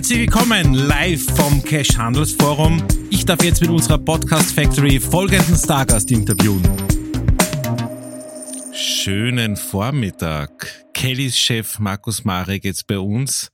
Herzlich willkommen live vom Cash Handelsforum. Ich darf jetzt mit unserer Podcast Factory folgenden Stargast interviewen. Schönen Vormittag. Kellys Chef Markus Marek jetzt bei uns.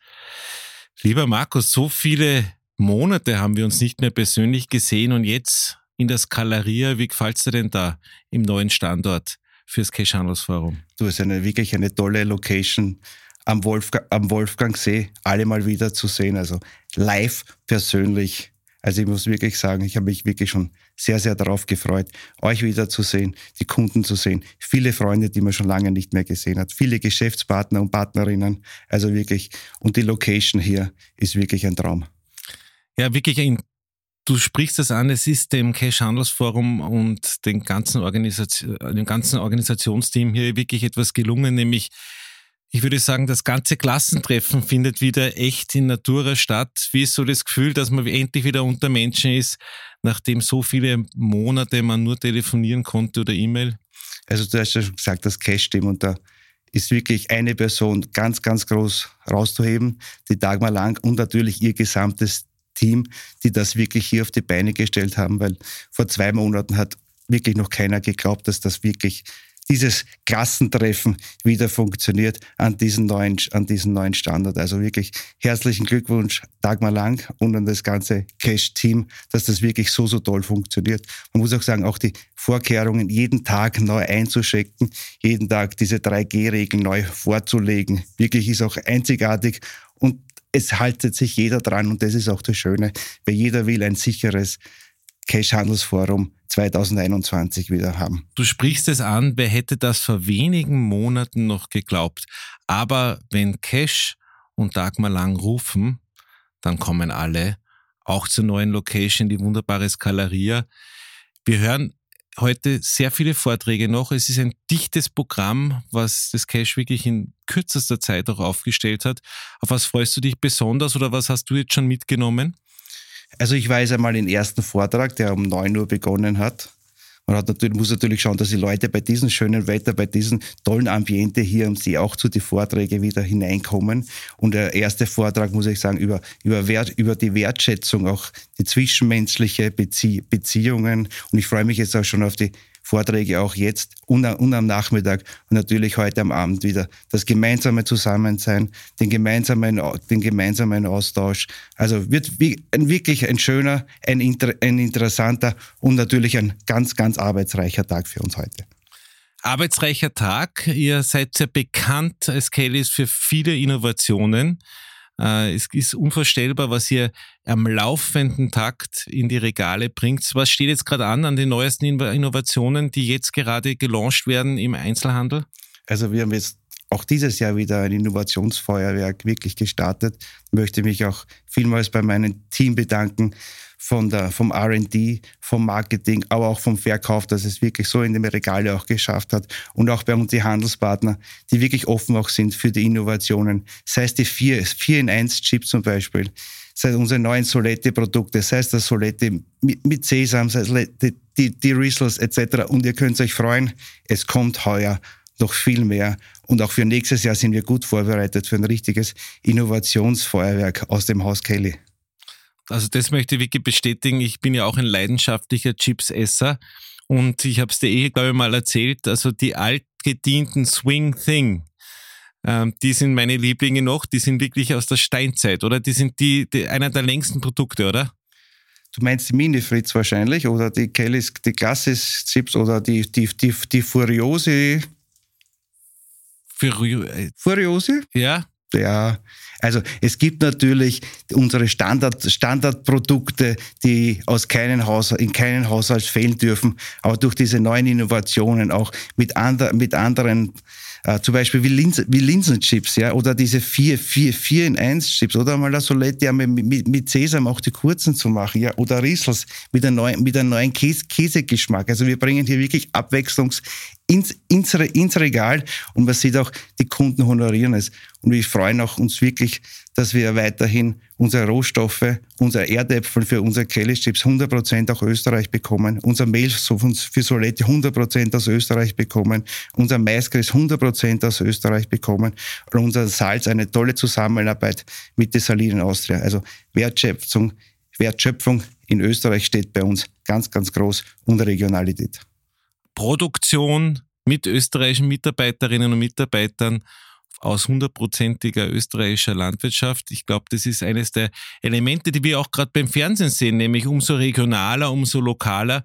Lieber Markus, so viele Monate haben wir uns nicht mehr persönlich gesehen und jetzt in der Skaleria. Wie gefällt es dir denn da im neuen Standort fürs Cash Handelsforum? Du hast eine wirklich eine tolle Location am, Wolfgang, am Wolfgangsee alle mal wieder zu sehen. Also live persönlich. Also ich muss wirklich sagen, ich habe mich wirklich schon sehr, sehr darauf gefreut, euch wieder zu sehen, die Kunden zu sehen, viele Freunde, die man schon lange nicht mehr gesehen hat, viele Geschäftspartner und Partnerinnen. Also wirklich, und die Location hier ist wirklich ein Traum. Ja, wirklich ein Du sprichst das an, es ist dem Cash Handelsforum und den ganzen Organisation, dem ganzen Organisationsteam hier wirklich etwas gelungen, nämlich ich würde sagen, das ganze Klassentreffen findet wieder echt in Natura statt. Wie ist so das Gefühl, dass man endlich wieder unter Menschen ist, nachdem so viele Monate man nur telefonieren konnte oder E-Mail? Also du hast ja schon gesagt, das Cash-Team und da ist wirklich eine Person ganz, ganz groß rauszuheben, die Dagmar Lang und natürlich ihr gesamtes Team, die das wirklich hier auf die Beine gestellt haben, weil vor zwei Monaten hat wirklich noch keiner geglaubt, dass das wirklich dieses Klassentreffen wieder funktioniert an diesen neuen, an diesen neuen Standard. Also wirklich herzlichen Glückwunsch, Dagmar Lang und an das ganze Cash-Team, dass das wirklich so, so toll funktioniert. Man muss auch sagen, auch die Vorkehrungen jeden Tag neu einzuschecken, jeden Tag diese 3G-Regeln neu vorzulegen, wirklich ist auch einzigartig und es haltet sich jeder dran und das ist auch das Schöne, weil jeder will ein sicheres Cash-Handelsforum 2021 wieder haben. Du sprichst es an, wer hätte das vor wenigen Monaten noch geglaubt? Aber wenn Cash und Dagmar Lang rufen, dann kommen alle, auch zur neuen Location, die wunderbare Skalaria. Wir hören heute sehr viele Vorträge noch. Es ist ein dichtes Programm, was das Cash wirklich in kürzester Zeit auch aufgestellt hat. Auf was freust du dich besonders oder was hast du jetzt schon mitgenommen? Also ich weiß einmal den ersten Vortrag, der um 9 Uhr begonnen hat. Man hat natürlich, muss natürlich schauen, dass die Leute bei diesem schönen Wetter, bei diesem tollen Ambiente hier am See auch zu den Vorträgen wieder hineinkommen. Und der erste Vortrag, muss ich sagen, über, über, Wert, über die Wertschätzung, auch die zwischenmenschliche Bezie Beziehungen. Und ich freue mich jetzt auch schon auf die Vorträge auch jetzt und, und am Nachmittag und natürlich heute am Abend wieder. Das gemeinsame Zusammensein, den gemeinsamen, den gemeinsamen Austausch. Also wird wie, ein, wirklich ein schöner, ein, ein interessanter und natürlich ein ganz, ganz arbeitsreicher Tag für uns heute arbeitsreicher Tag. Ihr seid sehr bekannt als Kellys für viele Innovationen. Äh, es ist unvorstellbar, was ihr am laufenden Takt in die Regale bringt. Was steht jetzt gerade an an den neuesten Innovationen, die jetzt gerade gelauncht werden im Einzelhandel? Also wir haben jetzt auch dieses Jahr wieder ein Innovationsfeuerwerk wirklich gestartet. Ich möchte mich auch vielmals bei meinem Team bedanken, von der, vom R&D, vom Marketing, aber auch vom Verkauf, dass es wirklich so in den Regale auch geschafft hat. Und auch bei uns die Handelspartner, die wirklich offen auch sind für die Innovationen. Sei es die 4, 4 in 1 Chip zum Beispiel, sei es unsere neuen Solette-Produkte, sei es das Solette mit, mit Sesam, sei es die, die, die Rizzles etc. Und ihr könnt euch freuen, es kommt heuer noch viel mehr. Und auch für nächstes Jahr sind wir gut vorbereitet für ein richtiges Innovationsfeuerwerk aus dem Haus Kelly. Also das möchte ich wirklich bestätigen. Ich bin ja auch ein leidenschaftlicher Chipsesser und ich habe es dir eh, glaube ich, mal erzählt. Also die altgedienten Swing Thing, ähm, die sind meine Lieblinge noch. Die sind wirklich aus der Steinzeit, oder? Die sind die, die einer der längsten Produkte, oder? Du meinst die Mini-Fritz wahrscheinlich oder die Kellys, die Classis Chips oder die, die, die, die Furiose. Furio Furiose? Ja. Ja, also es gibt natürlich unsere Standard, Standardprodukte, die aus keinen Haus, in keinen Haushalt fehlen dürfen, aber durch diese neuen Innovationen auch mit, ander, mit anderen äh, zum Beispiel wie, Linsen, wie Linsenchips, ja, oder diese 4, 4, 4 in 1 Chips, oder mal das Solette ja, mit, mit, mit Sesam auch die kurzen zu machen, ja, oder Riesels mit einem neuen, mit einem neuen Käse, Käsegeschmack. Also wir bringen hier wirklich Abwechslungs ins, ins, ins Regal und man sieht auch, die Kunden honorieren es. Und wir freuen auch uns wirklich dass wir weiterhin unsere Rohstoffe, unsere Erdäpfel für unsere Kellychips 100% aus Österreich bekommen, unser Mehl für Solette 100% aus Österreich bekommen, unser Maisgress 100% aus Österreich bekommen und unser Salz eine tolle Zusammenarbeit mit der Salinen Austria. Also Wertschöpfung, Wertschöpfung in Österreich steht bei uns ganz, ganz groß und Regionalität. Produktion mit österreichischen Mitarbeiterinnen und Mitarbeitern aus hundertprozentiger österreichischer Landwirtschaft. Ich glaube, das ist eines der Elemente, die wir auch gerade beim Fernsehen sehen, nämlich umso regionaler, umso lokaler.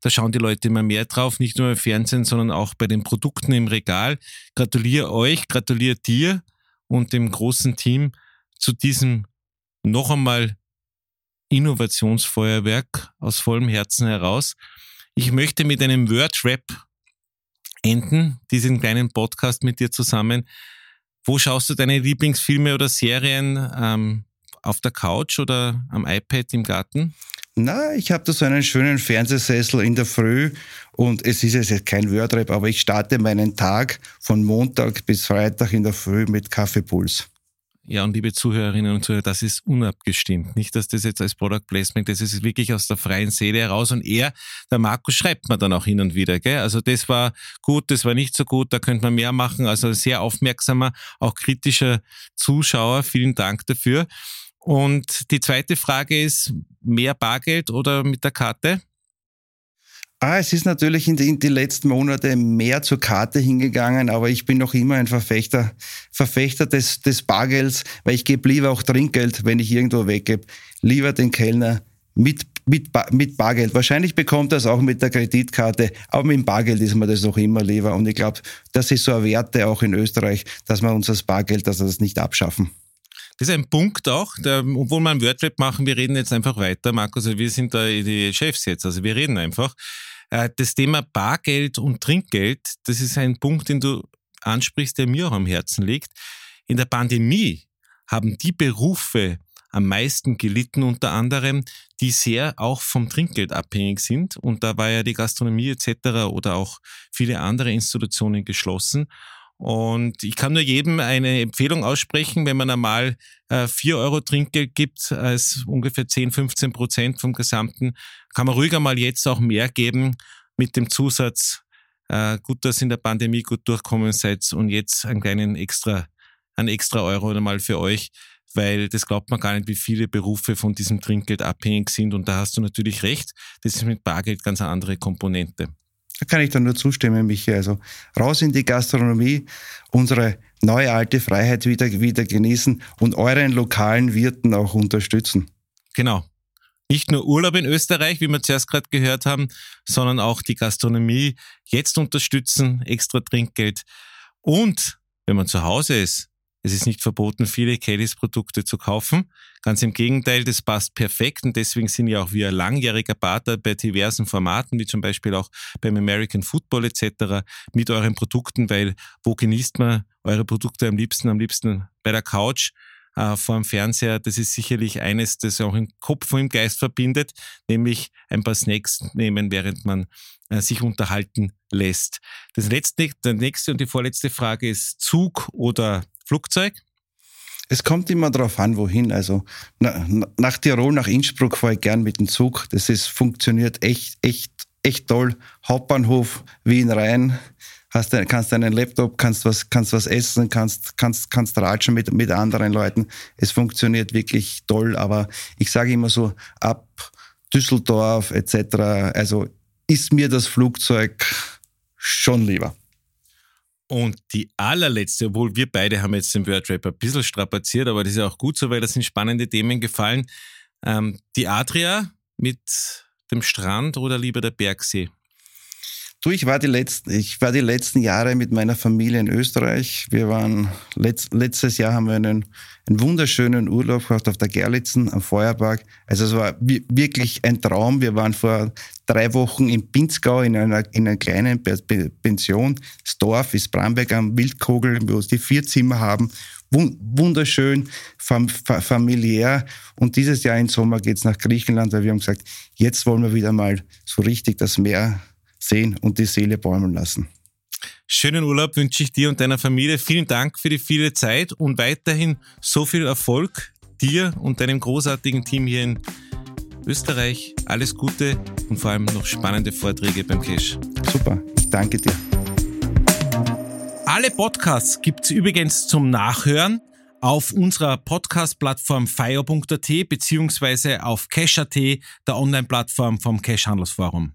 Da schauen die Leute immer mehr drauf, nicht nur im Fernsehen, sondern auch bei den Produkten im Regal. Gratuliere euch, gratuliere dir und dem großen Team zu diesem noch einmal Innovationsfeuerwerk aus vollem Herzen heraus. Ich möchte mit einem Word-Rap enden, diesen kleinen Podcast mit dir zusammen. Wo schaust du deine Lieblingsfilme oder Serien? Ähm, auf der Couch oder am iPad im Garten? Na, ich habe da so einen schönen Fernsehsessel in der Früh und es ist jetzt kein Wordrap, aber ich starte meinen Tag von Montag bis Freitag in der Früh mit Kaffeepuls. Ja, und liebe Zuhörerinnen und Zuhörer, das ist unabgestimmt. Nicht, dass das jetzt als Product Placement, das ist wirklich aus der freien Seele heraus. Und er, der Markus, schreibt mir dann auch hin und wieder. Gell? Also das war gut, das war nicht so gut, da könnte man mehr machen. Also sehr aufmerksamer, auch kritischer Zuschauer. Vielen Dank dafür. Und die zweite Frage ist, mehr Bargeld oder mit der Karte? Ah, es ist natürlich in den letzten Monate mehr zur Karte hingegangen, aber ich bin noch immer ein Verfechter, Verfechter des, des Bargelds, weil ich gebe lieber auch Trinkgeld, wenn ich irgendwo weggebe, lieber den Kellner mit, mit, mit Bargeld. Wahrscheinlich bekommt er es auch mit der Kreditkarte, aber mit dem Bargeld ist mir das noch immer lieber. Und ich glaube, das ist so eine Werte auch in Österreich, dass wir uns das Bargeld, dass wir das nicht abschaffen. Das ist ein Punkt auch, der, obwohl wir ein Wordrap machen, wir reden jetzt einfach weiter, Markus, wir sind da die Chefs jetzt, also wir reden einfach. Äh, das Thema Bargeld und Trinkgeld, das ist ein Punkt, den du ansprichst, der mir auch am Herzen liegt. In der Pandemie haben die Berufe am meisten gelitten, unter anderem, die sehr auch vom Trinkgeld abhängig sind. Und da war ja die Gastronomie etc. oder auch viele andere Institutionen geschlossen. Und ich kann nur jedem eine Empfehlung aussprechen, wenn man einmal äh, 4 Euro Trinkgeld gibt, als ungefähr 10, 15 Prozent vom Gesamten, kann man ruhiger mal jetzt auch mehr geben mit dem Zusatz, äh, gut, dass in der Pandemie gut durchkommen seid und jetzt einen kleinen extra, einen extra Euro oder mal für euch, weil das glaubt man gar nicht, wie viele Berufe von diesem Trinkgeld abhängig sind. Und da hast du natürlich recht, das ist mit Bargeld ganz eine andere Komponente. Da kann ich dann nur zustimmen, Michi. Also raus in die Gastronomie, unsere neue alte Freiheit wieder, wieder genießen und euren lokalen Wirten auch unterstützen. Genau. Nicht nur Urlaub in Österreich, wie wir zuerst gerade gehört haben, sondern auch die Gastronomie jetzt unterstützen, extra Trinkgeld. Und wenn man zu Hause ist, es ist nicht verboten, viele Kellys Produkte zu kaufen. Ganz im Gegenteil, das passt perfekt und deswegen sind ja auch wir langjähriger Partner bei diversen Formaten, wie zum Beispiel auch beim American Football etc. mit euren Produkten, weil wo genießt man eure Produkte am liebsten? Am liebsten bei der Couch äh, vor dem Fernseher. Das ist sicherlich eines, das auch im Kopf und im Geist verbindet, nämlich ein paar Snacks nehmen, während man äh, sich unterhalten lässt. Das letzte, der nächste und die vorletzte Frage ist Zug oder Flugzeug? Es kommt immer darauf an, wohin. Also na, nach Tirol, nach Innsbruck fahre ich gern mit dem Zug. Das ist, funktioniert echt, echt, echt toll. Hauptbahnhof, Wien rein. Hast, kannst deinen Laptop, kannst was, kannst was essen, kannst, kannst, kannst ratschen mit, mit anderen Leuten. Es funktioniert wirklich toll, aber ich sage immer so, ab Düsseldorf etc., also ist mir das Flugzeug schon lieber. Und die allerletzte, obwohl wir beide haben jetzt den Wordrap ein bisschen strapaziert, aber das ist ja auch gut so, weil da sind spannende Themen gefallen. Ähm, die Adria mit dem Strand oder lieber der Bergsee? Du, ich war die letzten, ich war die letzten Jahre mit meiner Familie in Österreich. Wir waren letzt, letztes Jahr haben wir einen, einen wunderschönen Urlaub gehabt auf der Gerlitzen am Feuerpark. Also es war wirklich ein Traum. Wir waren vor drei Wochen in Pinzgau in einer, in einer kleinen Pension. Das Dorf ist Bramberg am Wildkogel, wo sie vier Zimmer haben. Wunderschön, fam familiär. Und dieses Jahr im Sommer geht's nach Griechenland, weil wir haben gesagt, jetzt wollen wir wieder mal so richtig das Meer sehen und die Seele bäumen lassen. schönen Urlaub wünsche ich dir und deiner Familie. Vielen Dank für die viele Zeit und weiterhin so viel Erfolg dir und deinem großartigen Team hier in Österreich. Alles Gute und vor allem noch spannende Vorträge beim Cash. Super, danke dir. Alle Podcasts gibt es übrigens zum Nachhören auf unserer Podcast-Plattform fire.at beziehungsweise auf Cash.at, der Online-Plattform vom Cash-Handelsforum.